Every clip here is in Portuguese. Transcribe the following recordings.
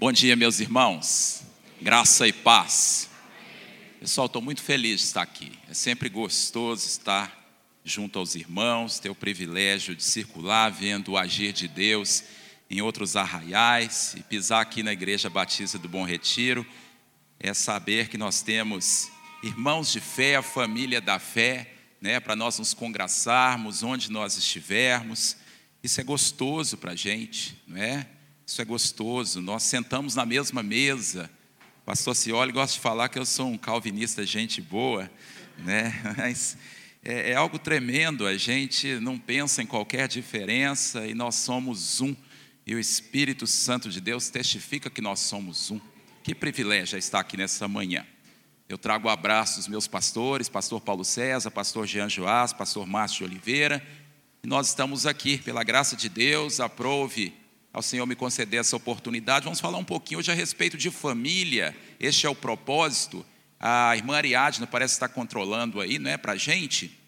Bom dia, meus irmãos. Graça e paz. Pessoal, estou muito feliz de estar aqui. É sempre gostoso estar junto aos irmãos, ter o privilégio de circular vendo o agir de Deus em outros arraiais e pisar aqui na Igreja Batista do Bom Retiro. É saber que nós temos irmãos de fé, a família da fé, né, para nós nos congraçarmos onde nós estivermos. Isso é gostoso para a gente, não é? Isso é gostoso. Nós sentamos na mesma mesa. Pastor Cioli gosta de falar que eu sou um calvinista, gente boa, né? Mas é, é algo tremendo. A gente não pensa em qualquer diferença e nós somos um. E o Espírito Santo de Deus testifica que nós somos um. Que privilégio é estar aqui nessa manhã. Eu trago abraços dos meus pastores, pastor Paulo César, pastor Jean Joás, pastor Márcio de Oliveira. E nós estamos aqui, pela graça de Deus, aprove ao Senhor me conceder essa oportunidade. Vamos falar um pouquinho hoje a respeito de família. Este é o propósito. A irmã Ariadne parece estar controlando aí, não é, para a gente,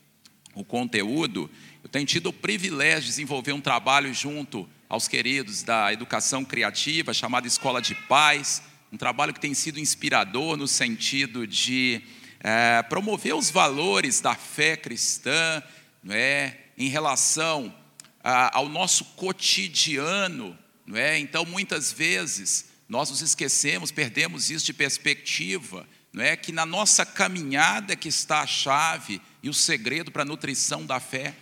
o conteúdo. Eu tenho tido o privilégio de desenvolver um trabalho junto aos queridos da educação criativa, chamada Escola de Paz. Um trabalho que tem sido inspirador no sentido de é, promover os valores da fé cristã, não é, em relação ao nosso cotidiano, não é? Então, muitas vezes, nós nos esquecemos, perdemos isso de perspectiva, não é? Que na nossa caminhada que está a chave e o segredo para a nutrição da fé.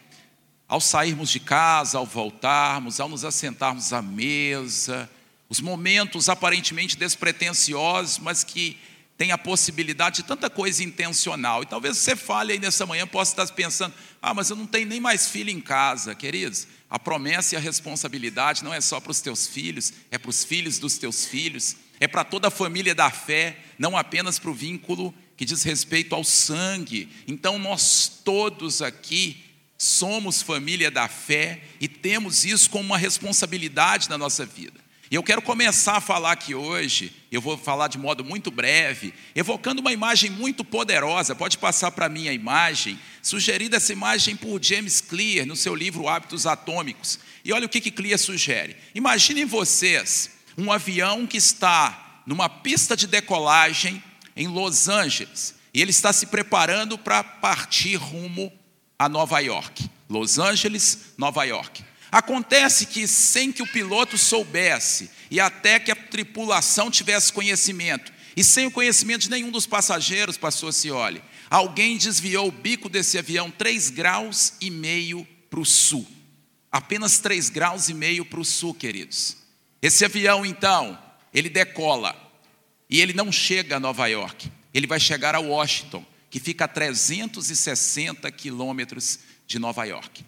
Ao sairmos de casa, ao voltarmos, ao nos assentarmos à mesa, os momentos aparentemente despretensiosos, mas que tem a possibilidade de tanta coisa intencional. E talvez você fale aí nessa manhã, possa estar pensando: ah, mas eu não tenho nem mais filho em casa, queridos. A promessa e a responsabilidade não é só para os teus filhos, é para os filhos dos teus filhos, é para toda a família da fé, não apenas para o vínculo que diz respeito ao sangue. Então nós todos aqui somos família da fé e temos isso como uma responsabilidade na nossa vida. E eu quero começar a falar aqui hoje, eu vou falar de modo muito breve, evocando uma imagem muito poderosa. Pode passar para mim a imagem, sugerida essa imagem por James Clear no seu livro Hábitos Atômicos. E olha o que, que Clear sugere. Imaginem vocês um avião que está numa pista de decolagem em Los Angeles e ele está se preparando para partir rumo a Nova York. Los Angeles, Nova York. Acontece que, sem que o piloto soubesse, e até que a tripulação tivesse conhecimento, e sem o conhecimento de nenhum dos passageiros, pastor Cioli, alguém desviou o bico desse avião 3 graus e meio para o sul. Apenas 3 graus e meio para o sul, queridos. Esse avião, então, ele decola e ele não chega a Nova York, ele vai chegar a Washington, que fica a 360 quilômetros de Nova York.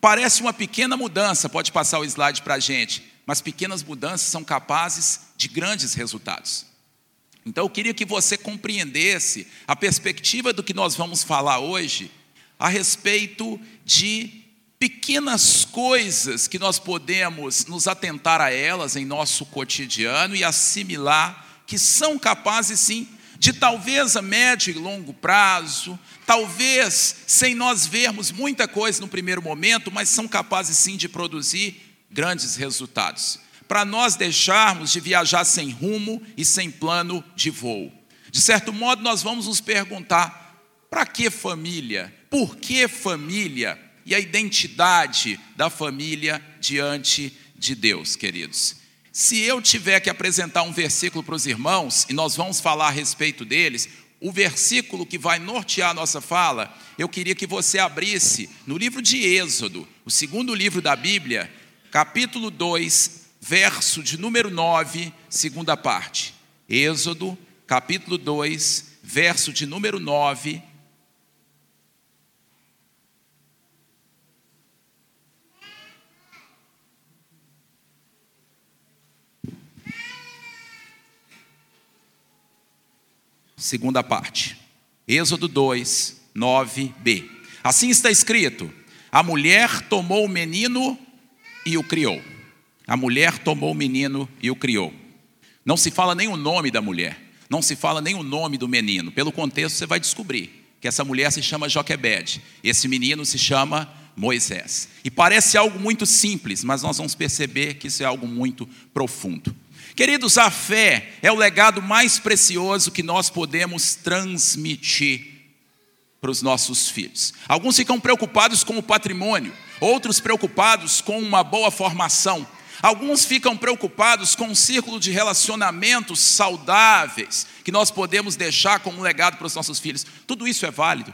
Parece uma pequena mudança, pode passar o slide para a gente, mas pequenas mudanças são capazes de grandes resultados. Então eu queria que você compreendesse a perspectiva do que nós vamos falar hoje a respeito de pequenas coisas que nós podemos nos atentar a elas em nosso cotidiano e assimilar que são capazes sim de talvez a médio e longo prazo, talvez sem nós vermos muita coisa no primeiro momento, mas são capazes sim de produzir grandes resultados. Para nós deixarmos de viajar sem rumo e sem plano de voo. De certo modo, nós vamos nos perguntar: para que família? Por que família? E a identidade da família diante de Deus, queridos. Se eu tiver que apresentar um versículo para os irmãos, e nós vamos falar a respeito deles, o versículo que vai nortear a nossa fala, eu queria que você abrisse no livro de Êxodo, o segundo livro da Bíblia, capítulo 2, verso de número 9, segunda parte. Êxodo, capítulo 2, verso de número 9, segunda parte. Êxodo 2, 9b. Assim está escrito: A mulher tomou o menino e o criou. A mulher tomou o menino e o criou. Não se fala nem o nome da mulher, não se fala nem o nome do menino. Pelo contexto, você vai descobrir que essa mulher se chama Joquebede, esse menino se chama Moisés. E parece algo muito simples, mas nós vamos perceber que isso é algo muito profundo. Queridos, a fé é o legado mais precioso que nós podemos transmitir para os nossos filhos. Alguns ficam preocupados com o patrimônio, outros preocupados com uma boa formação. Alguns ficam preocupados com um círculo de relacionamentos saudáveis que nós podemos deixar como legado para os nossos filhos. Tudo isso é válido.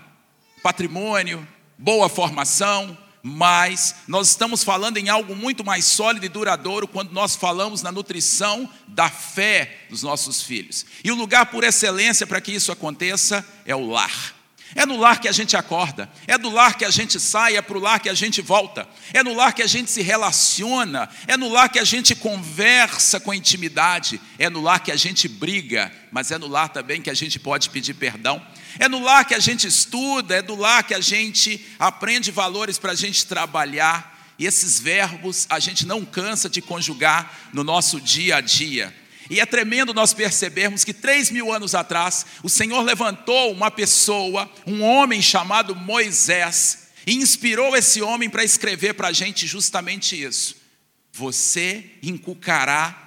Patrimônio, boa formação, mas nós estamos falando em algo muito mais sólido e duradouro quando nós falamos na nutrição da fé dos nossos filhos. E o lugar por excelência para que isso aconteça é o lar. É no lar que a gente acorda, é do lar que a gente sai, é para o lar que a gente volta, é no lar que a gente se relaciona, é no lar que a gente conversa com intimidade, é no lar que a gente briga, mas é no lar também que a gente pode pedir perdão, é no lar que a gente estuda, é do lar que a gente aprende valores para a gente trabalhar, e esses verbos a gente não cansa de conjugar no nosso dia a dia. E é tremendo nós percebermos que três mil anos atrás, o Senhor levantou uma pessoa, um homem chamado Moisés, e inspirou esse homem para escrever para a gente justamente isso. Você inculcará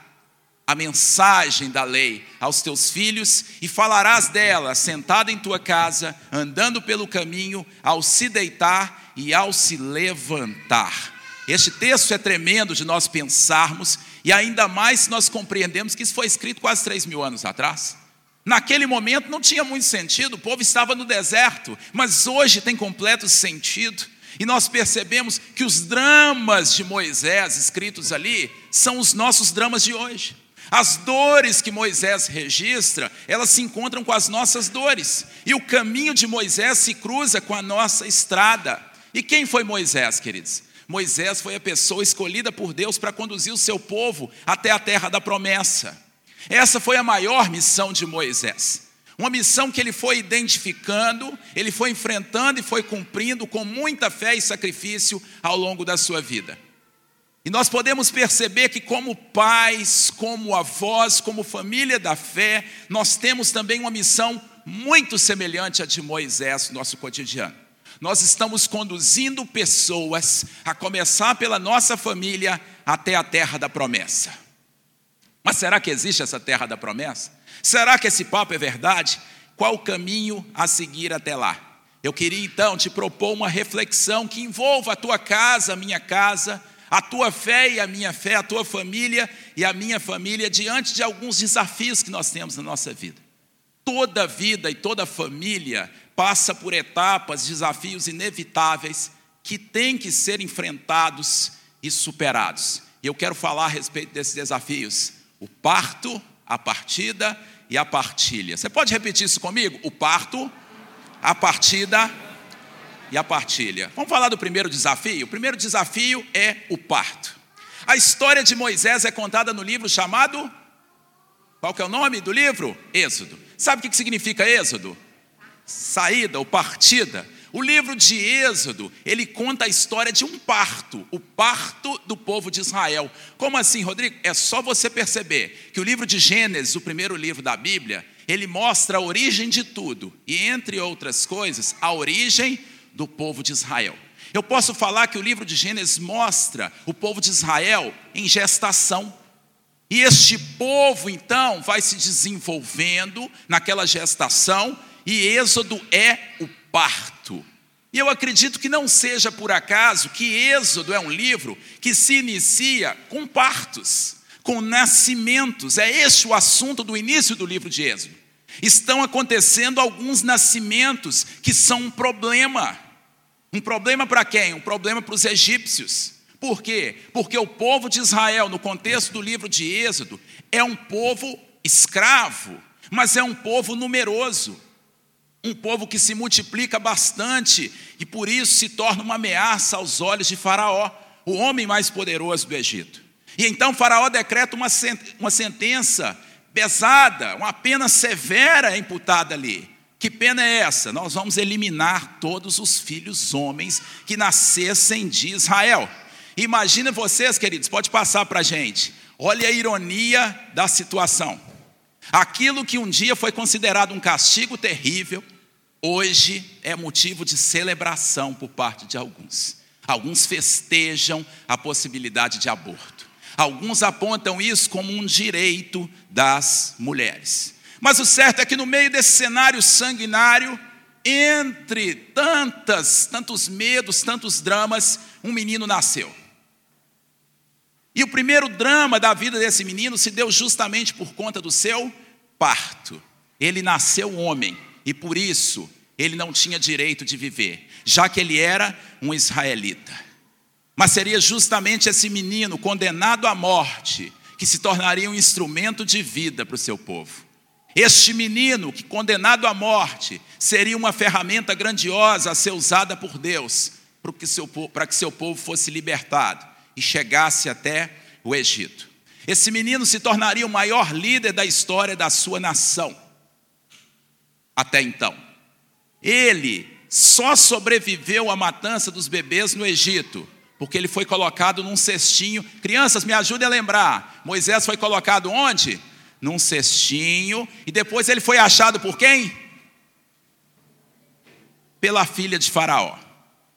a mensagem da lei aos teus filhos e falarás dela sentado em tua casa, andando pelo caminho, ao se deitar e ao se levantar. Este texto é tremendo de nós pensarmos, e ainda mais se nós compreendemos que isso foi escrito quase três mil anos atrás. Naquele momento não tinha muito sentido, o povo estava no deserto, mas hoje tem completo sentido. E nós percebemos que os dramas de Moisés escritos ali são os nossos dramas de hoje. As dores que Moisés registra, elas se encontram com as nossas dores. E o caminho de Moisés se cruza com a nossa estrada. E quem foi Moisés, queridos? Moisés foi a pessoa escolhida por Deus para conduzir o seu povo até a terra da promessa. Essa foi a maior missão de Moisés. Uma missão que ele foi identificando, ele foi enfrentando e foi cumprindo com muita fé e sacrifício ao longo da sua vida. E nós podemos perceber que, como pais, como avós, como família da fé, nós temos também uma missão muito semelhante à de Moisés no nosso cotidiano nós estamos conduzindo pessoas, a começar pela nossa família, até a terra da promessa. Mas será que existe essa terra da promessa? Será que esse papo é verdade? Qual o caminho a seguir até lá? Eu queria então te propor uma reflexão que envolva a tua casa, a minha casa, a tua fé e a minha fé, a tua família e a minha família, diante de alguns desafios que nós temos na nossa vida. Toda vida e toda família passa por etapas, desafios inevitáveis que têm que ser enfrentados e superados. E eu quero falar a respeito desses desafios: o parto, a partida e a partilha. Você pode repetir isso comigo? O parto, a partida e a partilha. Vamos falar do primeiro desafio? O primeiro desafio é o parto. A história de Moisés é contada no livro chamado. Qual que é o nome do livro? Êxodo. Sabe o que significa Êxodo? saída ou partida. O livro de Êxodo, ele conta a história de um parto, o parto do povo de Israel. Como assim, Rodrigo? É só você perceber que o livro de Gênesis, o primeiro livro da Bíblia, ele mostra a origem de tudo, e entre outras coisas, a origem do povo de Israel. Eu posso falar que o livro de Gênesis mostra o povo de Israel em gestação. E este povo, então, vai se desenvolvendo naquela gestação e Êxodo é o parto. E eu acredito que não seja por acaso que Êxodo é um livro que se inicia com partos, com nascimentos. É este o assunto do início do livro de Êxodo. Estão acontecendo alguns nascimentos que são um problema. Um problema para quem? Um problema para os egípcios. Por quê? Porque o povo de Israel, no contexto do livro de Êxodo, é um povo escravo, mas é um povo numeroso um povo que se multiplica bastante e por isso se torna uma ameaça aos olhos de Faraó, o homem mais poderoso do Egito. E então Faraó decreta uma sentença pesada, uma pena severa imputada ali. Que pena é essa? Nós vamos eliminar todos os filhos homens que nascessem de Israel. Imagina vocês, queridos, pode passar para a gente. Olha a ironia da situação. Aquilo que um dia foi considerado um castigo terrível, hoje é motivo de celebração por parte de alguns. Alguns festejam a possibilidade de aborto. Alguns apontam isso como um direito das mulheres. Mas o certo é que no meio desse cenário sanguinário, entre tantas, tantos medos, tantos dramas, um menino nasceu. E o primeiro drama da vida desse menino se deu justamente por conta do seu parto. Ele nasceu homem e por isso ele não tinha direito de viver, já que ele era um israelita. Mas seria justamente esse menino condenado à morte que se tornaria um instrumento de vida para o seu povo. Este menino, que condenado à morte, seria uma ferramenta grandiosa a ser usada por Deus para que seu, para que seu povo fosse libertado e chegasse até o Egito. Esse menino se tornaria o maior líder da história da sua nação. Até então. Ele só sobreviveu à matança dos bebês no Egito porque ele foi colocado num cestinho. Crianças, me ajudem a lembrar. Moisés foi colocado onde? Num cestinho. E depois ele foi achado por quem? Pela filha de Faraó.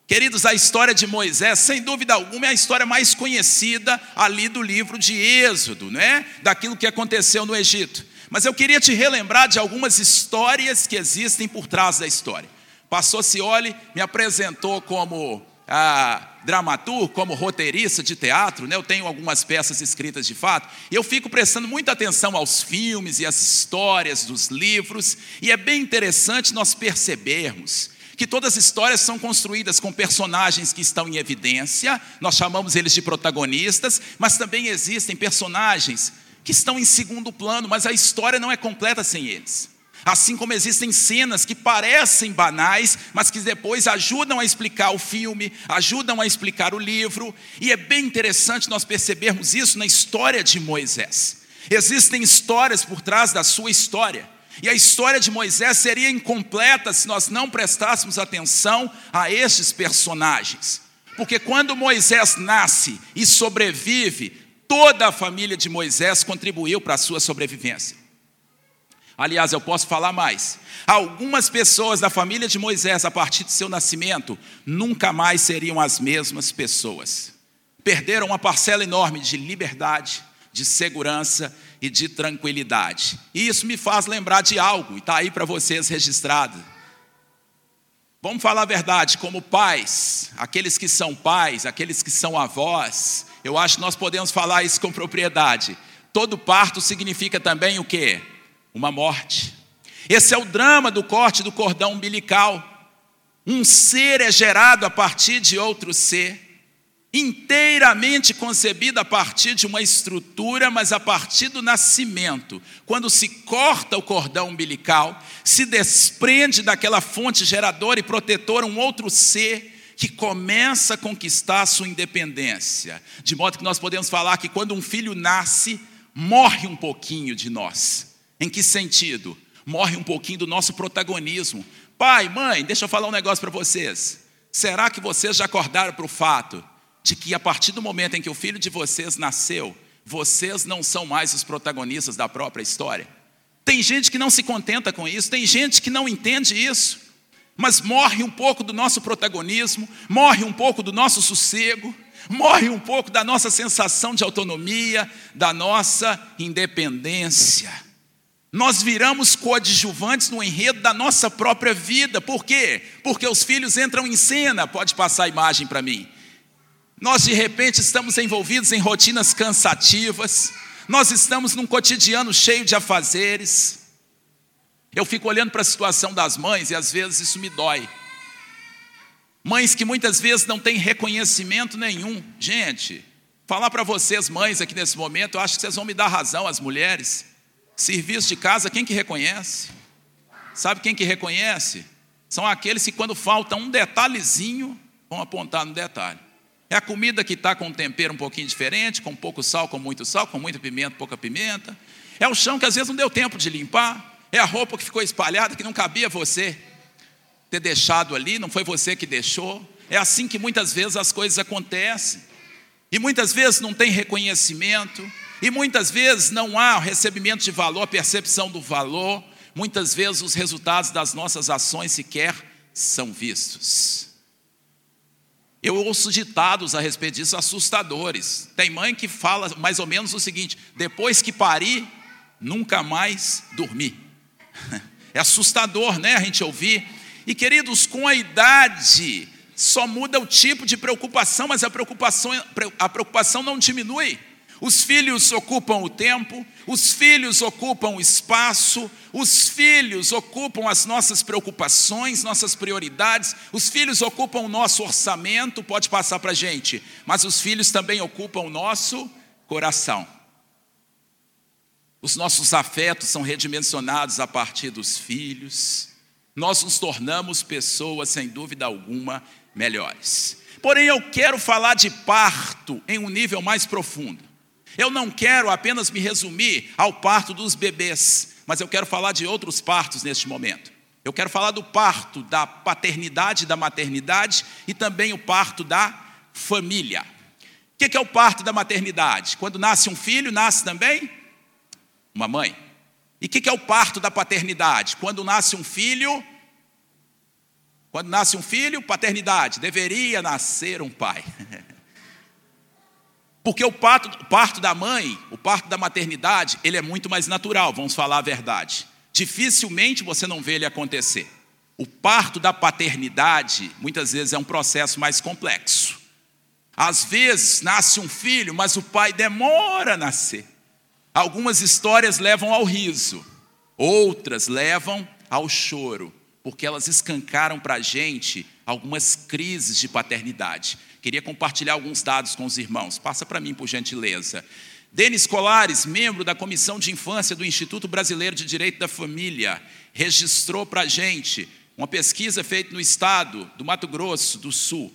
Queridos, a história de Moisés, sem dúvida alguma, é a história mais conhecida ali do livro de Êxodo, não é? Daquilo que aconteceu no Egito. Mas eu queria te relembrar de algumas histórias que existem por trás da história. Pastor Cioli me apresentou como ah, dramaturgo, como roteirista de teatro, né? eu tenho algumas peças escritas de fato, eu fico prestando muita atenção aos filmes e às histórias dos livros, e é bem interessante nós percebermos que todas as histórias são construídas com personagens que estão em evidência, nós chamamos eles de protagonistas, mas também existem personagens que estão em segundo plano, mas a história não é completa sem eles. Assim como existem cenas que parecem banais, mas que depois ajudam a explicar o filme, ajudam a explicar o livro, e é bem interessante nós percebermos isso na história de Moisés. Existem histórias por trás da sua história, e a história de Moisés seria incompleta se nós não prestássemos atenção a estes personagens. Porque quando Moisés nasce e sobrevive, toda a família de Moisés contribuiu para a sua sobrevivência. Aliás, eu posso falar mais. Algumas pessoas da família de Moisés, a partir de seu nascimento, nunca mais seriam as mesmas pessoas. Perderam uma parcela enorme de liberdade, de segurança e de tranquilidade. E isso me faz lembrar de algo, e está aí para vocês registrado. Vamos falar a verdade, como pais, aqueles que são pais, aqueles que são avós, eu acho que nós podemos falar isso com propriedade. Todo parto significa também o quê? Uma morte. Esse é o drama do corte do cordão umbilical. Um ser é gerado a partir de outro ser, inteiramente concebido a partir de uma estrutura, mas a partir do nascimento. Quando se corta o cordão umbilical, se desprende daquela fonte geradora e protetora um outro ser que começa a conquistar a sua independência. De modo que nós podemos falar que quando um filho nasce, morre um pouquinho de nós. Em que sentido? Morre um pouquinho do nosso protagonismo. Pai, mãe, deixa eu falar um negócio para vocês. Será que vocês já acordaram para o fato de que a partir do momento em que o filho de vocês nasceu, vocês não são mais os protagonistas da própria história? Tem gente que não se contenta com isso, tem gente que não entende isso, mas morre um pouco do nosso protagonismo, morre um pouco do nosso sossego, morre um pouco da nossa sensação de autonomia, da nossa independência. Nós viramos coadjuvantes no enredo da nossa própria vida. Por quê? Porque os filhos entram em cena. Pode passar a imagem para mim. Nós de repente estamos envolvidos em rotinas cansativas. Nós estamos num cotidiano cheio de afazeres. Eu fico olhando para a situação das mães e às vezes isso me dói. Mães que muitas vezes não têm reconhecimento nenhum. Gente, falar para vocês, mães, aqui nesse momento, eu acho que vocês vão me dar razão, as mulheres. Serviço de casa, quem que reconhece? Sabe quem que reconhece? São aqueles que quando falta um detalhezinho, vão apontar no detalhe. É a comida que está com um tempero um pouquinho diferente, com pouco sal, com muito sal, com muita pimenta, pouca pimenta. É o chão que às vezes não deu tempo de limpar. É a roupa que ficou espalhada, que não cabia você ter deixado ali, não foi você que deixou. É assim que muitas vezes as coisas acontecem. E muitas vezes não tem reconhecimento, e muitas vezes não há recebimento de valor, percepção do valor, muitas vezes os resultados das nossas ações sequer são vistos. Eu ouço ditados a respeito disso assustadores. Tem mãe que fala mais ou menos o seguinte: depois que parir, nunca mais dormir. É assustador, né, a gente ouvir. E queridos, com a idade, só muda o tipo de preocupação, mas a preocupação, a preocupação não diminui. Os filhos ocupam o tempo, os filhos ocupam o espaço, os filhos ocupam as nossas preocupações, nossas prioridades, os filhos ocupam o nosso orçamento, pode passar para a gente, mas os filhos também ocupam o nosso coração. Os nossos afetos são redimensionados a partir dos filhos, nós nos tornamos pessoas, sem dúvida alguma, melhores. Porém, eu quero falar de parto em um nível mais profundo. Eu não quero apenas me resumir ao parto dos bebês, mas eu quero falar de outros partos neste momento. Eu quero falar do parto da paternidade da maternidade e também o parto da família. O que é o parto da maternidade? Quando nasce um filho, nasce também uma mãe. E o que é o parto da paternidade? Quando nasce um filho, quando nasce um filho, paternidade, deveria nascer um pai. Porque o parto, o parto da mãe, o parto da maternidade, ele é muito mais natural, vamos falar a verdade. Dificilmente você não vê ele acontecer. O parto da paternidade, muitas vezes, é um processo mais complexo. Às vezes nasce um filho, mas o pai demora a nascer. Algumas histórias levam ao riso, outras levam ao choro, porque elas escancaram para a gente algumas crises de paternidade. Queria compartilhar alguns dados com os irmãos. Passa para mim, por gentileza. Denis Colares, membro da Comissão de Infância do Instituto Brasileiro de Direito da Família, registrou para a gente uma pesquisa feita no estado do Mato Grosso do Sul.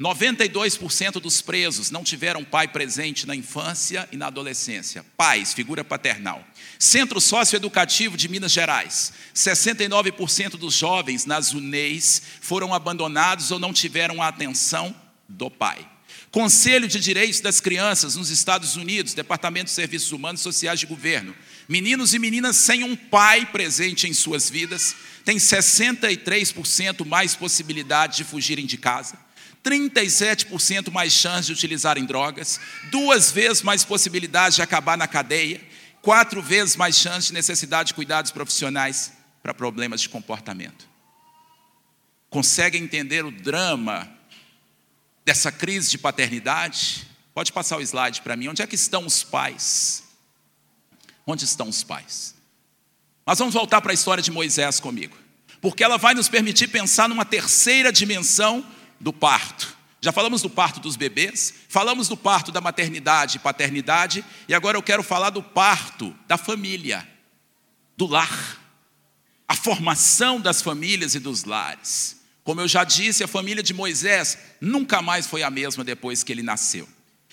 92% dos presos não tiveram pai presente na infância e na adolescência. Pais, figura paternal. Centro Socioeducativo de Minas Gerais. 69% dos jovens nas UNEIs foram abandonados ou não tiveram a atenção do pai. Conselho de Direitos das Crianças nos Estados Unidos, Departamento de Serviços Humanos e Sociais de Governo. Meninos e meninas sem um pai presente em suas vidas têm 63% mais possibilidade de fugirem de casa, 37% mais chance de utilizarem drogas, duas vezes mais possibilidade de acabar na cadeia, quatro vezes mais chance de necessidade de cuidados profissionais para problemas de comportamento. Consegue entender o drama dessa crise de paternidade, pode passar o slide para mim. Onde é que estão os pais? Onde estão os pais? Mas vamos voltar para a história de Moisés comigo, porque ela vai nos permitir pensar numa terceira dimensão do parto. Já falamos do parto dos bebês, falamos do parto da maternidade e paternidade, e agora eu quero falar do parto da família, do lar, a formação das famílias e dos lares. Como eu já disse, a família de Moisés nunca mais foi a mesma depois que ele nasceu.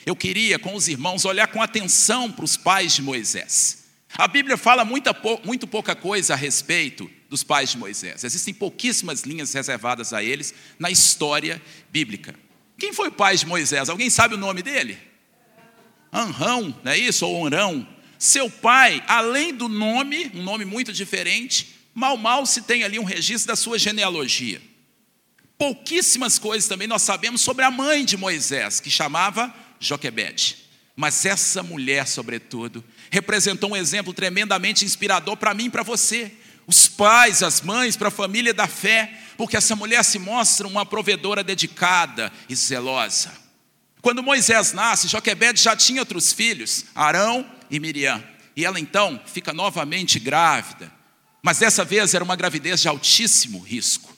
Eu queria, com os irmãos, olhar com atenção para os pais de Moisés. A Bíblia fala muita, muito pouca coisa a respeito dos pais de Moisés. Existem pouquíssimas linhas reservadas a eles na história bíblica. Quem foi o pai de Moisés? Alguém sabe o nome dele? Anrão, não é isso? Ou Onrão. Seu pai, além do nome, um nome muito diferente, mal mal se tem ali um registro da sua genealogia. Pouquíssimas coisas também nós sabemos sobre a mãe de Moisés, que chamava Joquebede. Mas essa mulher, sobretudo, representou um exemplo tremendamente inspirador para mim e para você. Os pais, as mães, para a família da fé, porque essa mulher se mostra uma provedora dedicada e zelosa. Quando Moisés nasce, Joquebede já tinha outros filhos, Arão e Miriam. E ela então fica novamente grávida. Mas dessa vez era uma gravidez de altíssimo risco.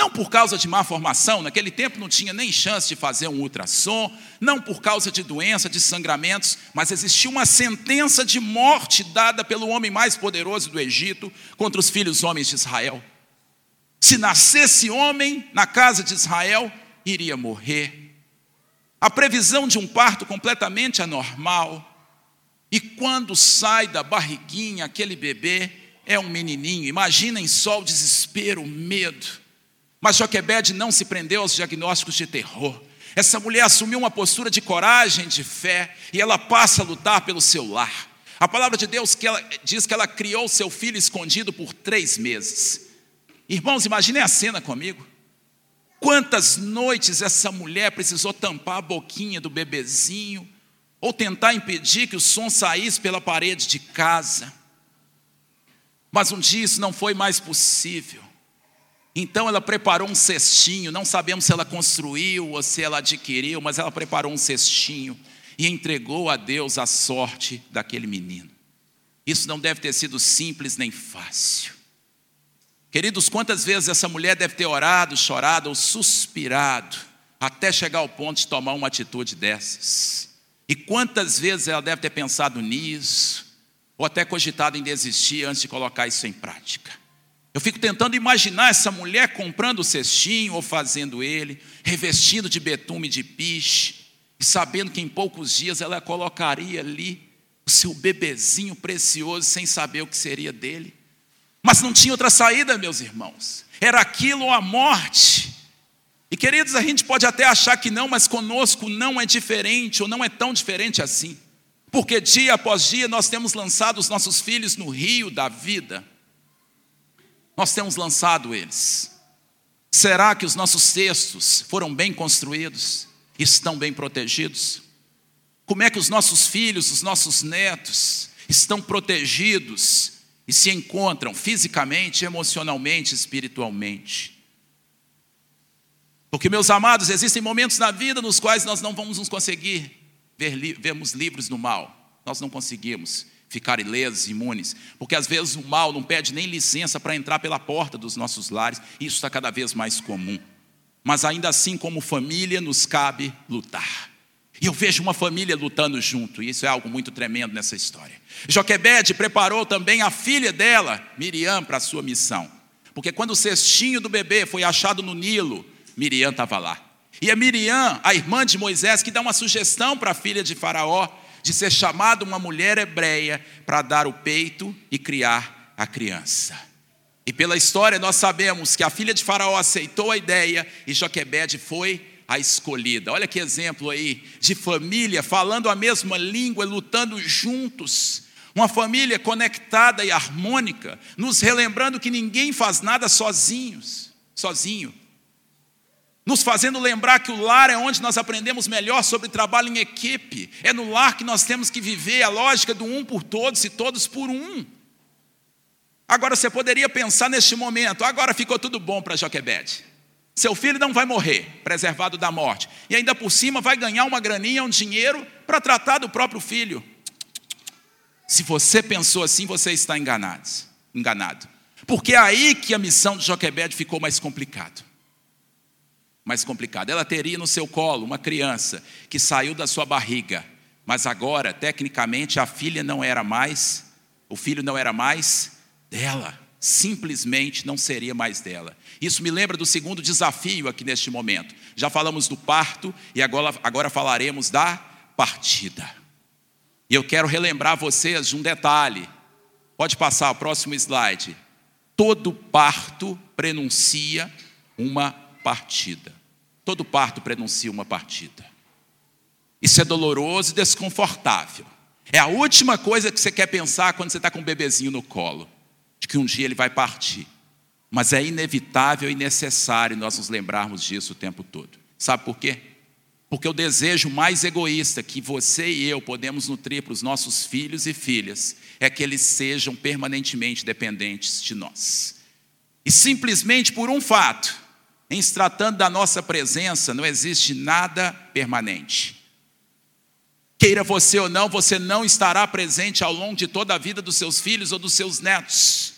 Não por causa de má formação, naquele tempo não tinha nem chance de fazer um ultrassom, não por causa de doença, de sangramentos, mas existia uma sentença de morte dada pelo homem mais poderoso do Egito contra os filhos homens de Israel. Se nascesse homem na casa de Israel, iria morrer. A previsão de um parto completamente anormal. E quando sai da barriguinha aquele bebê, é um menininho. Imaginem só o desespero, o medo. Mas Joquebede não se prendeu aos diagnósticos de terror. Essa mulher assumiu uma postura de coragem, de fé, e ela passa a lutar pelo seu lar. A palavra de Deus que ela, diz que ela criou seu filho escondido por três meses. Irmãos, imaginem a cena comigo. Quantas noites essa mulher precisou tampar a boquinha do bebezinho, ou tentar impedir que o som saísse pela parede de casa. Mas um dia isso não foi mais possível. Então ela preparou um cestinho, não sabemos se ela construiu ou se ela adquiriu, mas ela preparou um cestinho e entregou a Deus a sorte daquele menino. Isso não deve ter sido simples nem fácil. Queridos, quantas vezes essa mulher deve ter orado, chorado ou suspirado até chegar ao ponto de tomar uma atitude dessas? E quantas vezes ela deve ter pensado nisso, ou até cogitado em desistir antes de colocar isso em prática? Eu fico tentando imaginar essa mulher comprando o cestinho ou fazendo ele, revestindo de betume de piche, e sabendo que em poucos dias ela colocaria ali o seu bebezinho precioso sem saber o que seria dele. Mas não tinha outra saída, meus irmãos. Era aquilo ou a morte. E queridos, a gente pode até achar que não, mas conosco não é diferente ou não é tão diferente assim. Porque dia após dia nós temos lançado os nossos filhos no rio da vida. Nós temos lançado eles. Será que os nossos textos foram bem construídos? Estão bem protegidos? Como é que os nossos filhos, os nossos netos estão protegidos e se encontram fisicamente, emocionalmente, espiritualmente? Porque, meus amados, existem momentos na vida nos quais nós não vamos nos conseguir ver, vermos livres do mal. Nós não conseguimos ficar ilesos, imunes, porque às vezes o mal não pede nem licença para entrar pela porta dos nossos lares, isso está cada vez mais comum. Mas ainda assim, como família, nos cabe lutar. E eu vejo uma família lutando junto, e isso é algo muito tremendo nessa história. Joquebede preparou também a filha dela, Miriam, para a sua missão. Porque quando o cestinho do bebê foi achado no Nilo, Miriam estava lá. E é Miriam, a irmã de Moisés, que dá uma sugestão para a filha de Faraó, de ser chamada uma mulher hebreia para dar o peito e criar a criança. E pela história nós sabemos que a filha de Faraó aceitou a ideia e Joquebede foi a escolhida. Olha que exemplo aí de família falando a mesma língua, lutando juntos. Uma família conectada e harmônica, nos relembrando que ninguém faz nada sozinhos, sozinho nos fazendo lembrar que o lar é onde nós aprendemos melhor sobre trabalho em equipe. É no lar que nós temos que viver a lógica do um por todos e todos por um. Agora você poderia pensar neste momento, agora ficou tudo bom para Joquebede. Seu filho não vai morrer, preservado da morte, e ainda por cima vai ganhar uma graninha, um dinheiro para tratar do próprio filho. Se você pensou assim, você está enganado. Enganado. Porque é aí que a missão de Joquebede ficou mais complicada mais complicado. Ela teria no seu colo uma criança que saiu da sua barriga, mas agora, tecnicamente, a filha não era mais, o filho não era mais dela, simplesmente não seria mais dela. Isso me lembra do segundo desafio aqui neste momento. Já falamos do parto e agora, agora falaremos da partida. E eu quero relembrar vocês de um detalhe. Pode passar o próximo slide. Todo parto prenuncia uma partida. Todo parto prenuncia uma partida. Isso é doloroso e desconfortável. É a última coisa que você quer pensar quando você está com um bebezinho no colo, de que um dia ele vai partir. Mas é inevitável e necessário nós nos lembrarmos disso o tempo todo. Sabe por quê? Porque o desejo mais egoísta que você e eu podemos nutrir para os nossos filhos e filhas é que eles sejam permanentemente dependentes de nós. E simplesmente por um fato, em se tratando da nossa presença, não existe nada permanente. Queira você ou não, você não estará presente ao longo de toda a vida dos seus filhos ou dos seus netos.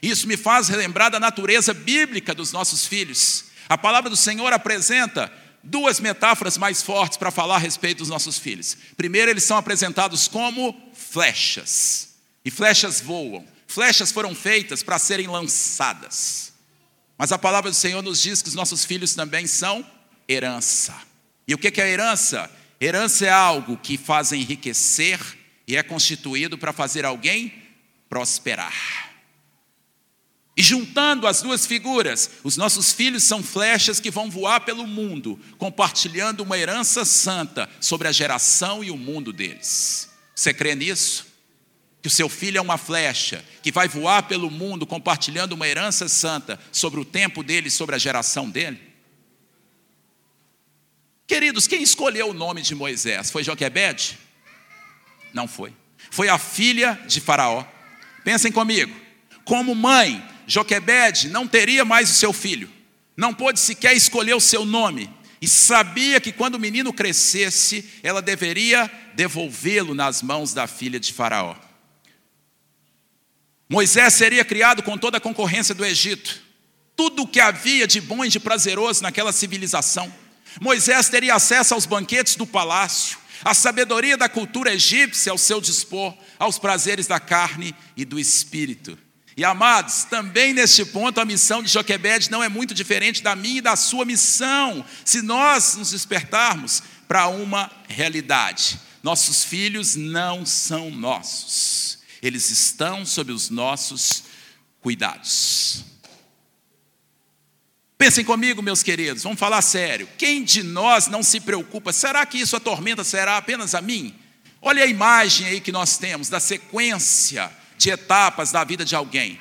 Isso me faz relembrar da natureza bíblica dos nossos filhos. A palavra do Senhor apresenta duas metáforas mais fortes para falar a respeito dos nossos filhos. Primeiro, eles são apresentados como flechas, e flechas voam. Flechas foram feitas para serem lançadas. Mas a palavra do Senhor nos diz que os nossos filhos também são herança. E o que é herança? Herança é algo que faz enriquecer e é constituído para fazer alguém prosperar. E juntando as duas figuras, os nossos filhos são flechas que vão voar pelo mundo, compartilhando uma herança santa sobre a geração e o mundo deles. Você crê nisso? Que o seu filho é uma flecha que vai voar pelo mundo compartilhando uma herança santa sobre o tempo dele, sobre a geração dele? Queridos, quem escolheu o nome de Moisés? Foi Joquebede? Não foi. Foi a filha de Faraó. Pensem comigo. Como mãe, Joquebede não teria mais o seu filho. Não pôde sequer escolher o seu nome. E sabia que quando o menino crescesse, ela deveria devolvê-lo nas mãos da filha de Faraó. Moisés seria criado com toda a concorrência do Egito. Tudo o que havia de bom e de prazeroso naquela civilização. Moisés teria acesso aos banquetes do palácio, a sabedoria da cultura egípcia ao seu dispor, aos prazeres da carne e do espírito. E amados, também neste ponto a missão de Joquebede não é muito diferente da minha e da sua missão, se nós nos despertarmos para uma realidade. Nossos filhos não são nossos, eles estão sob os nossos cuidados. Pensem comigo, meus queridos, vamos falar sério. Quem de nós não se preocupa? Será que isso atormenta? Será apenas a mim? Olha a imagem aí que nós temos da sequência de etapas da vida de alguém.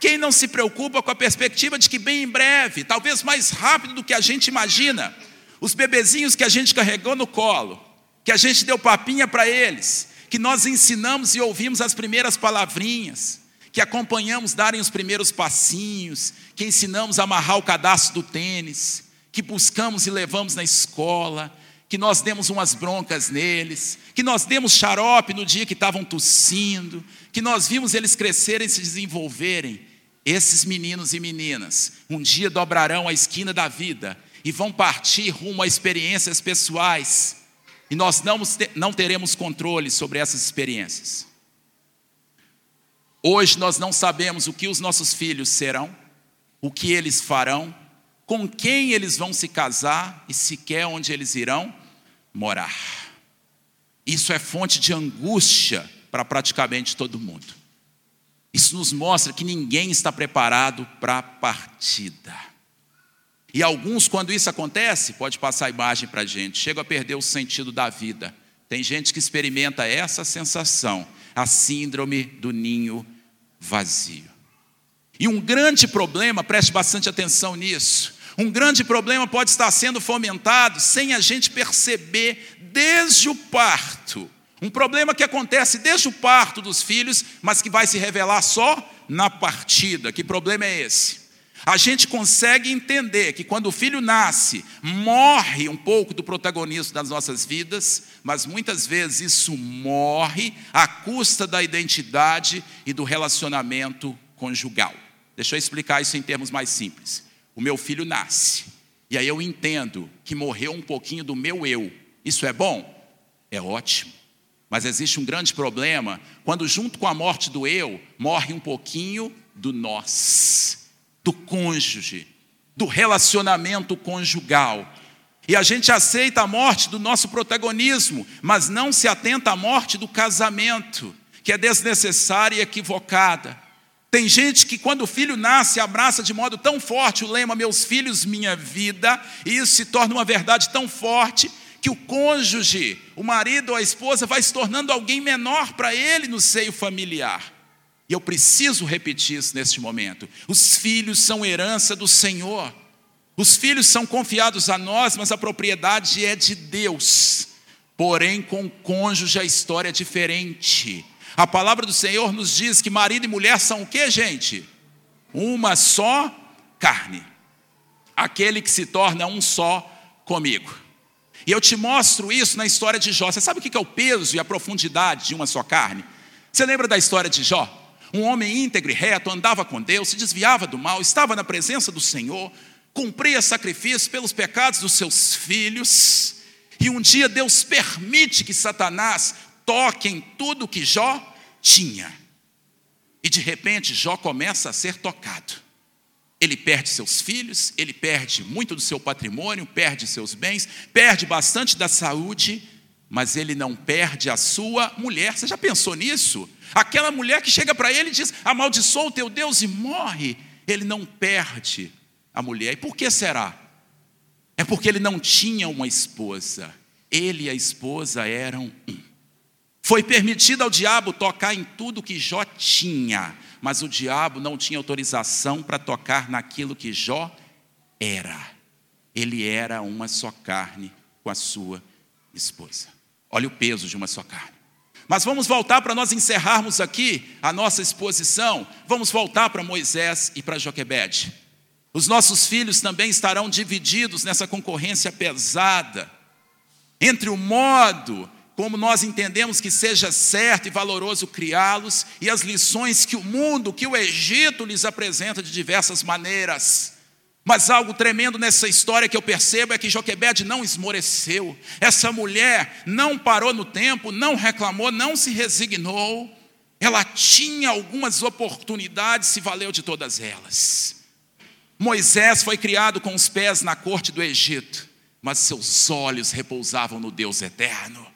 Quem não se preocupa com a perspectiva de que, bem em breve, talvez mais rápido do que a gente imagina, os bebezinhos que a gente carregou no colo, que a gente deu papinha para eles, que nós ensinamos e ouvimos as primeiras palavrinhas, que acompanhamos darem os primeiros passinhos, que ensinamos a amarrar o cadastro do tênis, que buscamos e levamos na escola, que nós demos umas broncas neles, que nós demos xarope no dia que estavam tossindo, que nós vimos eles crescerem e se desenvolverem. Esses meninos e meninas um dia dobrarão a esquina da vida e vão partir rumo a experiências pessoais, e nós não, não teremos controle sobre essas experiências. Hoje nós não sabemos o que os nossos filhos serão, o que eles farão, com quem eles vão se casar e sequer onde eles irão morar. Isso é fonte de angústia para praticamente todo mundo. Isso nos mostra que ninguém está preparado para a partida. E alguns, quando isso acontece, pode passar a imagem para a gente, chegam a perder o sentido da vida. Tem gente que experimenta essa sensação a síndrome do ninho vazio. E um grande problema, preste bastante atenção nisso, um grande problema pode estar sendo fomentado sem a gente perceber desde o parto. Um problema que acontece desde o parto dos filhos, mas que vai se revelar só na partida. Que problema é esse? A gente consegue entender que quando o filho nasce, morre um pouco do protagonismo das nossas vidas, mas muitas vezes isso morre à custa da identidade e do relacionamento conjugal. Deixa eu explicar isso em termos mais simples. O meu filho nasce, e aí eu entendo que morreu um pouquinho do meu eu. Isso é bom? É ótimo. Mas existe um grande problema quando, junto com a morte do eu, morre um pouquinho do nós do cônjuge, do relacionamento conjugal. E a gente aceita a morte do nosso protagonismo, mas não se atenta à morte do casamento, que é desnecessária e equivocada. Tem gente que, quando o filho nasce, abraça de modo tão forte o lema Meus filhos, minha vida, e isso se torna uma verdade tão forte que o cônjuge, o marido ou a esposa, vai se tornando alguém menor para ele no seio familiar. E eu preciso repetir isso neste momento. Os filhos são herança do Senhor. Os filhos são confiados a nós, mas a propriedade é de Deus. Porém, com o cônjuge a história é diferente. A palavra do Senhor nos diz que marido e mulher são o que, gente? Uma só carne. Aquele que se torna um só comigo. E eu te mostro isso na história de Jó. Você sabe o que é o peso e a profundidade de uma só carne? Você lembra da história de Jó? Um homem íntegro e reto, andava com Deus, se desviava do mal, estava na presença do Senhor, cumpria sacrifício pelos pecados dos seus filhos. E um dia Deus permite que Satanás toque em tudo que Jó tinha. E de repente Jó começa a ser tocado. Ele perde seus filhos, ele perde muito do seu patrimônio, perde seus bens, perde bastante da saúde mas ele não perde a sua mulher. Você já pensou nisso? Aquela mulher que chega para ele e diz: amaldiçoa o teu Deus e morre. Ele não perde a mulher. E por que será? É porque ele não tinha uma esposa. Ele e a esposa eram um. Foi permitido ao diabo tocar em tudo que Jó tinha, mas o diabo não tinha autorização para tocar naquilo que Jó era. Ele era uma só carne com a sua esposa. Olha o peso de uma só carne. Mas vamos voltar para nós encerrarmos aqui a nossa exposição. Vamos voltar para Moisés e para Joquebede. Os nossos filhos também estarão divididos nessa concorrência pesada entre o modo como nós entendemos que seja certo e valoroso criá-los e as lições que o mundo, que o Egito lhes apresenta de diversas maneiras. Mas algo tremendo nessa história que eu percebo é que Joquebede não esmoreceu. Essa mulher não parou no tempo, não reclamou, não se resignou. Ela tinha algumas oportunidades, se valeu de todas elas. Moisés foi criado com os pés na corte do Egito, mas seus olhos repousavam no Deus eterno.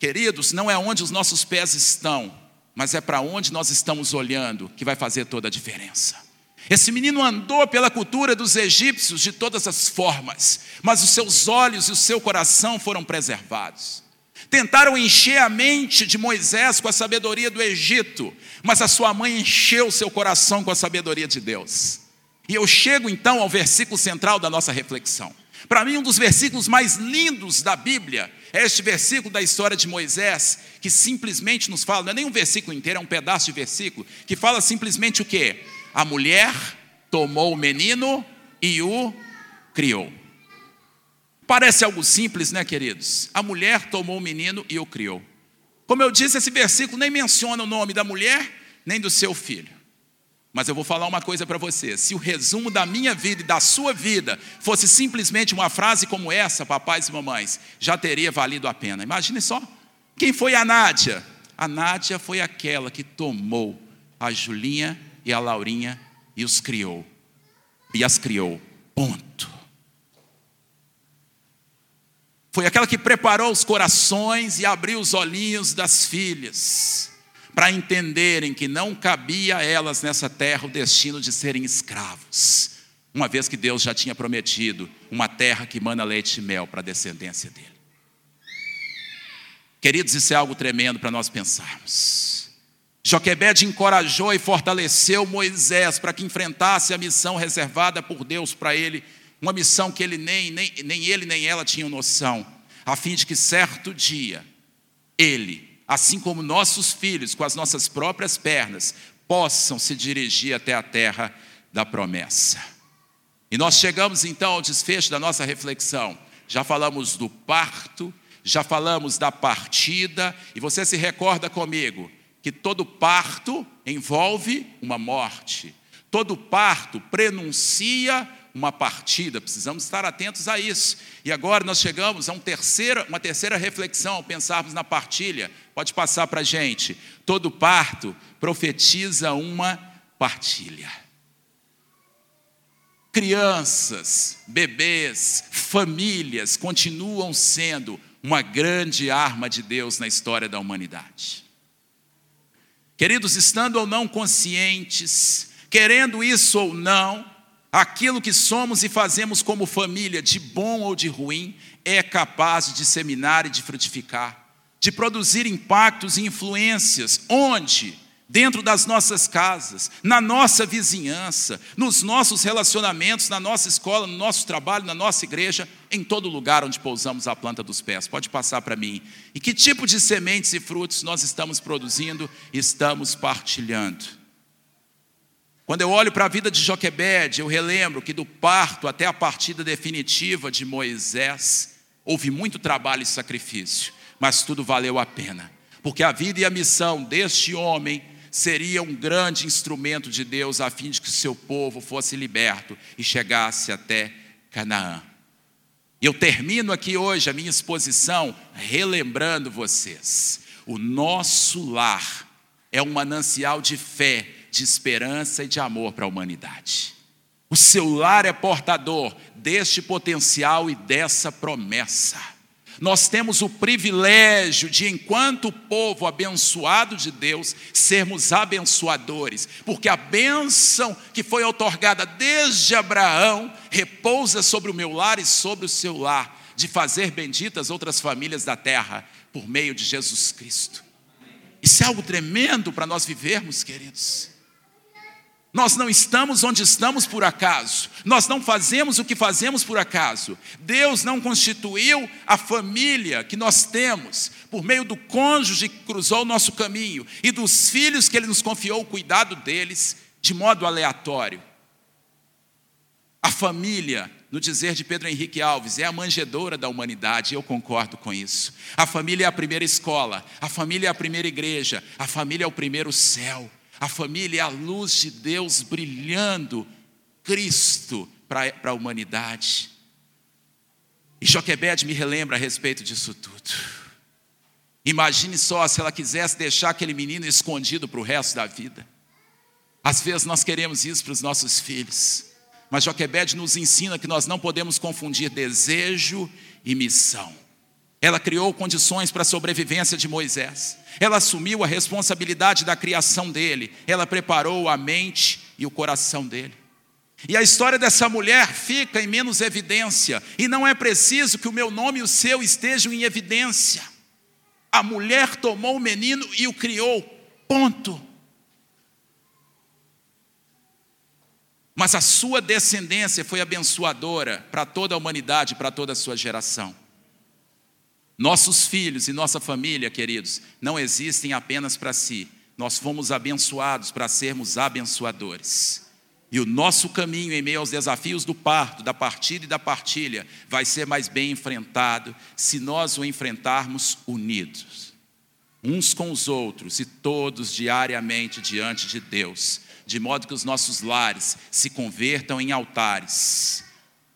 Queridos, não é onde os nossos pés estão, mas é para onde nós estamos olhando que vai fazer toda a diferença. Esse menino andou pela cultura dos egípcios de todas as formas, mas os seus olhos e o seu coração foram preservados. Tentaram encher a mente de Moisés com a sabedoria do Egito, mas a sua mãe encheu o seu coração com a sabedoria de Deus. E eu chego então ao versículo central da nossa reflexão. Para mim, um dos versículos mais lindos da Bíblia é este versículo da história de Moisés, que simplesmente nos fala, não é nem um versículo inteiro, é um pedaço de versículo, que fala simplesmente o que? A mulher tomou o menino e o criou. Parece algo simples, né, queridos? A mulher tomou o menino e o criou. Como eu disse, esse versículo nem menciona o nome da mulher nem do seu filho. Mas eu vou falar uma coisa para você: se o resumo da minha vida e da sua vida fosse simplesmente uma frase como essa, papais e mamães, já teria valido a pena. Imagine só. Quem foi a Nádia? A Nádia foi aquela que tomou a Julinha e a Laurinha e os criou. E as criou. Ponto. Foi aquela que preparou os corações e abriu os olhinhos das filhas para entenderem que não cabia a elas nessa terra o destino de serem escravos, uma vez que Deus já tinha prometido uma terra que manda leite e mel para a descendência dele. Queridos, isso é algo tremendo para nós pensarmos. Joquebede encorajou e fortaleceu Moisés para que enfrentasse a missão reservada por Deus para ele, uma missão que ele nem, nem, nem ele nem ela tinham noção, a fim de que certo dia ele assim como nossos filhos, com as nossas próprias pernas, possam se dirigir até a terra da promessa. E nós chegamos então ao desfecho da nossa reflexão. Já falamos do parto, já falamos da partida, e você se recorda comigo que todo parto envolve uma morte, todo parto prenuncia uma partida, precisamos estar atentos a isso. E agora nós chegamos a um terceira, uma terceira reflexão ao pensarmos na partilha. Pode passar para a gente. Todo parto profetiza uma partilha. Crianças, bebês, famílias continuam sendo uma grande arma de Deus na história da humanidade. Queridos, estando ou não conscientes, querendo isso ou não, Aquilo que somos e fazemos como família, de bom ou de ruim, é capaz de disseminar e de frutificar, de produzir impactos e influências, onde? Dentro das nossas casas, na nossa vizinhança, nos nossos relacionamentos, na nossa escola, no nosso trabalho, na nossa igreja, em todo lugar onde pousamos a planta dos pés. Pode passar para mim. E que tipo de sementes e frutos nós estamos produzindo, estamos partilhando? Quando eu olho para a vida de Joquebede, eu relembro que do parto até a partida definitiva de Moisés, houve muito trabalho e sacrifício, mas tudo valeu a pena, porque a vida e a missão deste homem seria um grande instrumento de Deus a fim de que o seu povo fosse liberto e chegasse até Canaã. E eu termino aqui hoje a minha exposição relembrando vocês: o nosso lar é um manancial de fé de esperança e de amor para a humanidade. O seu lar é portador deste potencial e dessa promessa. Nós temos o privilégio de, enquanto povo abençoado de Deus, sermos abençoadores, porque a bênção que foi otorgada desde Abraão repousa sobre o meu lar e sobre o seu lar, de fazer benditas outras famílias da terra por meio de Jesus Cristo. Isso é algo tremendo para nós vivermos, queridos. Nós não estamos onde estamos por acaso. Nós não fazemos o que fazemos por acaso. Deus não constituiu a família que nós temos por meio do cônjuge que cruzou o nosso caminho e dos filhos que Ele nos confiou o cuidado deles de modo aleatório. A família, no dizer de Pedro Henrique Alves, é a manjedoura da humanidade, eu concordo com isso. A família é a primeira escola, a família é a primeira igreja, a família é o primeiro céu. A família é a luz de Deus brilhando, Cristo para a humanidade. E Joquebed me relembra a respeito disso tudo. Imagine só se ela quisesse deixar aquele menino escondido para o resto da vida. Às vezes nós queremos isso para os nossos filhos, mas Joquebed nos ensina que nós não podemos confundir desejo e missão. Ela criou condições para a sobrevivência de Moisés. Ela assumiu a responsabilidade da criação dele. Ela preparou a mente e o coração dele. E a história dessa mulher fica em menos evidência. E não é preciso que o meu nome e o seu estejam em evidência. A mulher tomou o menino e o criou. Ponto. Mas a sua descendência foi abençoadora para toda a humanidade, para toda a sua geração. Nossos filhos e nossa família, queridos, não existem apenas para si. Nós fomos abençoados para sermos abençoadores. E o nosso caminho em meio aos desafios do parto, da partida e da partilha, vai ser mais bem enfrentado se nós o enfrentarmos unidos, uns com os outros e todos diariamente diante de Deus, de modo que os nossos lares se convertam em altares,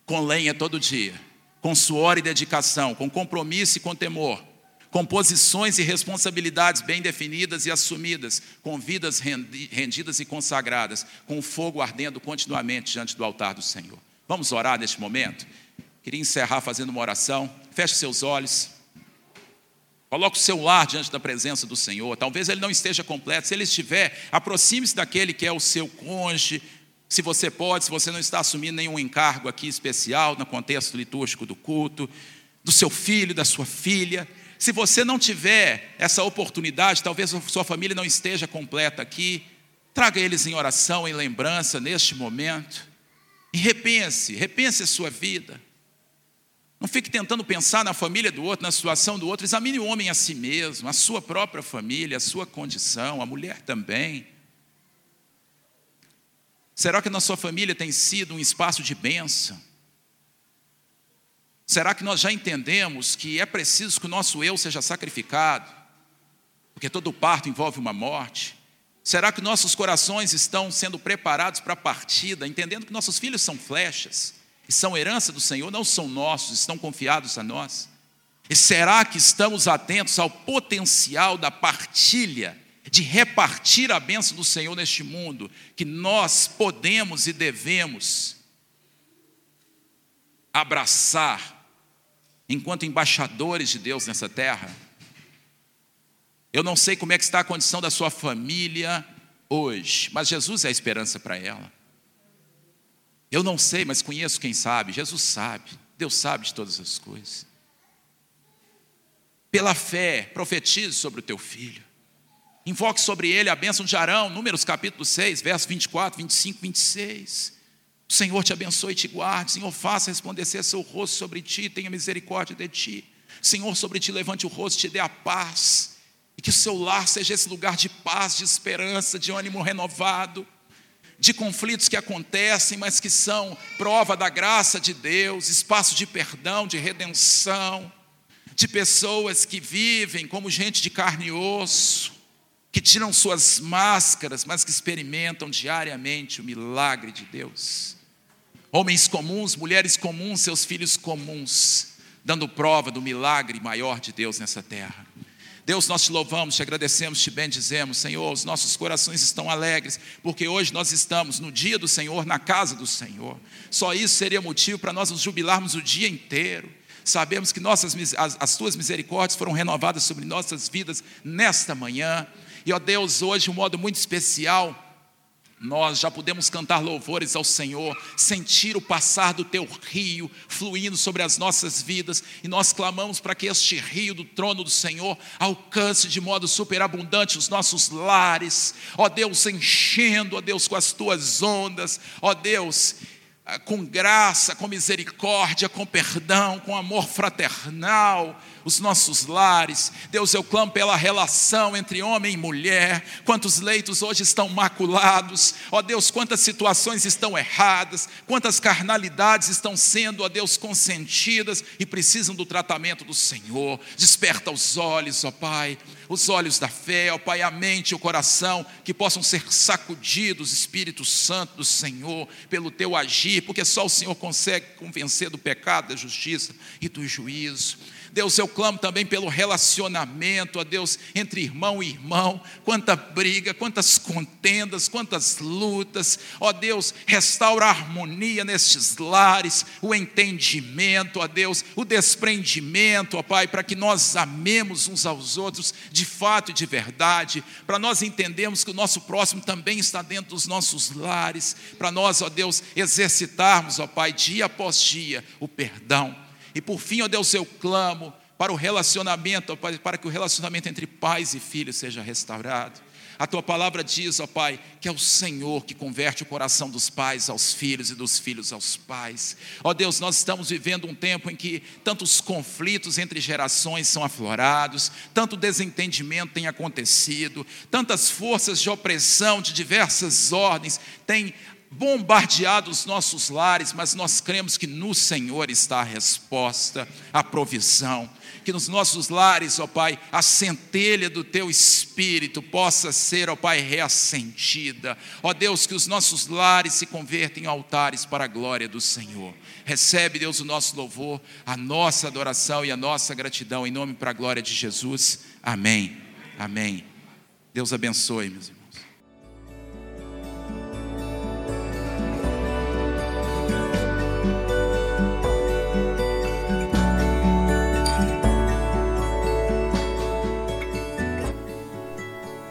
com lenha todo dia com suor e dedicação, com compromisso e com temor, com posições e responsabilidades bem definidas e assumidas, com vidas rendidas e consagradas, com fogo ardendo continuamente diante do altar do Senhor. Vamos orar neste momento? Queria encerrar fazendo uma oração. Feche seus olhos. Coloque o seu lar diante da presença do Senhor. Talvez ele não esteja completo. Se ele estiver, aproxime-se daquele que é o seu cônjuge, se você pode, se você não está assumindo nenhum encargo aqui especial no contexto litúrgico do culto, do seu filho, da sua filha. Se você não tiver essa oportunidade, talvez a sua família não esteja completa aqui, traga eles em oração, em lembrança neste momento. E repense, repense a sua vida. Não fique tentando pensar na família do outro, na situação do outro. Examine o homem a si mesmo, a sua própria família, a sua condição, a mulher também. Será que na sua família tem sido um espaço de bênção? Será que nós já entendemos que é preciso que o nosso eu seja sacrificado? Porque todo parto envolve uma morte. Será que nossos corações estão sendo preparados para a partida, entendendo que nossos filhos são flechas e são herança do Senhor, não são nossos, estão confiados a nós? E será que estamos atentos ao potencial da partilha de repartir a bênção do Senhor neste mundo, que nós podemos e devemos abraçar enquanto embaixadores de Deus nessa terra. Eu não sei como é que está a condição da sua família hoje, mas Jesus é a esperança para ela. Eu não sei, mas conheço quem sabe. Jesus sabe. Deus sabe de todas as coisas. Pela fé, profetize sobre o teu filho. Invoque sobre ele a bênção de Arão, Números capítulo 6, versos 24, 25, 26. O Senhor te abençoe e te guarde. Senhor, faça resplandecer seu rosto sobre ti, tenha misericórdia de ti. Senhor, sobre ti levante o rosto, te dê a paz. E que o seu lar seja esse lugar de paz, de esperança, de ânimo renovado, de conflitos que acontecem, mas que são prova da graça de Deus, espaço de perdão, de redenção, de pessoas que vivem como gente de carne e osso, que tiram suas máscaras, mas que experimentam diariamente o milagre de Deus. Homens comuns, mulheres comuns, seus filhos comuns, dando prova do milagre maior de Deus nessa terra. Deus, nós te louvamos, te agradecemos, te bendizemos, Senhor, os nossos corações estão alegres, porque hoje nós estamos no dia do Senhor, na casa do Senhor. Só isso seria motivo para nós nos jubilarmos o dia inteiro. Sabemos que nossas, as, as tuas misericórdias foram renovadas sobre nossas vidas nesta manhã. E ó Deus, hoje, um modo muito especial, nós já podemos cantar louvores ao Senhor, sentir o passar do teu rio fluindo sobre as nossas vidas, e nós clamamos para que este rio do trono do Senhor alcance de modo superabundante os nossos lares, ó Deus, enchendo, ó Deus, com as tuas ondas, ó Deus, com graça, com misericórdia, com perdão, com amor fraternal, os nossos lares. Deus, eu clamo pela relação entre homem e mulher. Quantos leitos hoje estão maculados? Ó Deus, quantas situações estão erradas, quantas carnalidades estão sendo, ó Deus, consentidas e precisam do tratamento do Senhor. Desperta os olhos, ó Pai, os olhos da fé, ó Pai, a mente e o coração, que possam ser sacudidos, Espírito Santo do Senhor, pelo teu agir porque só o Senhor consegue convencer do pecado, da justiça e do juízo. Deus, eu clamo também pelo relacionamento, a Deus, entre irmão e irmão. Quanta briga, quantas contendas, quantas lutas. Ó Deus, restaura a harmonia nestes lares, o entendimento, ó Deus, o desprendimento, ó Pai, para que nós amemos uns aos outros de fato e de verdade, para nós entendermos que o nosso próximo também está dentro dos nossos lares, para nós, ó Deus, exercitarmos, ó Pai, dia após dia, o perdão e por fim, ó Deus, eu clamo para o relacionamento, para que o relacionamento entre pais e filhos seja restaurado. A tua palavra diz, ó Pai, que é o Senhor que converte o coração dos pais aos filhos e dos filhos aos pais. Ó Deus, nós estamos vivendo um tempo em que tantos conflitos entre gerações são aflorados, tanto desentendimento tem acontecido, tantas forças de opressão de diversas ordens têm bombardeado os nossos lares, mas nós cremos que no Senhor está a resposta, a provisão. Que nos nossos lares, ó Pai, a centelha do Teu Espírito possa ser, ó Pai, reacendida. Ó Deus, que os nossos lares se convertam em altares para a glória do Senhor. Recebe, Deus, o nosso louvor, a nossa adoração e a nossa gratidão, em nome para a glória de Jesus. Amém. Amém. Deus abençoe, meus irmãos.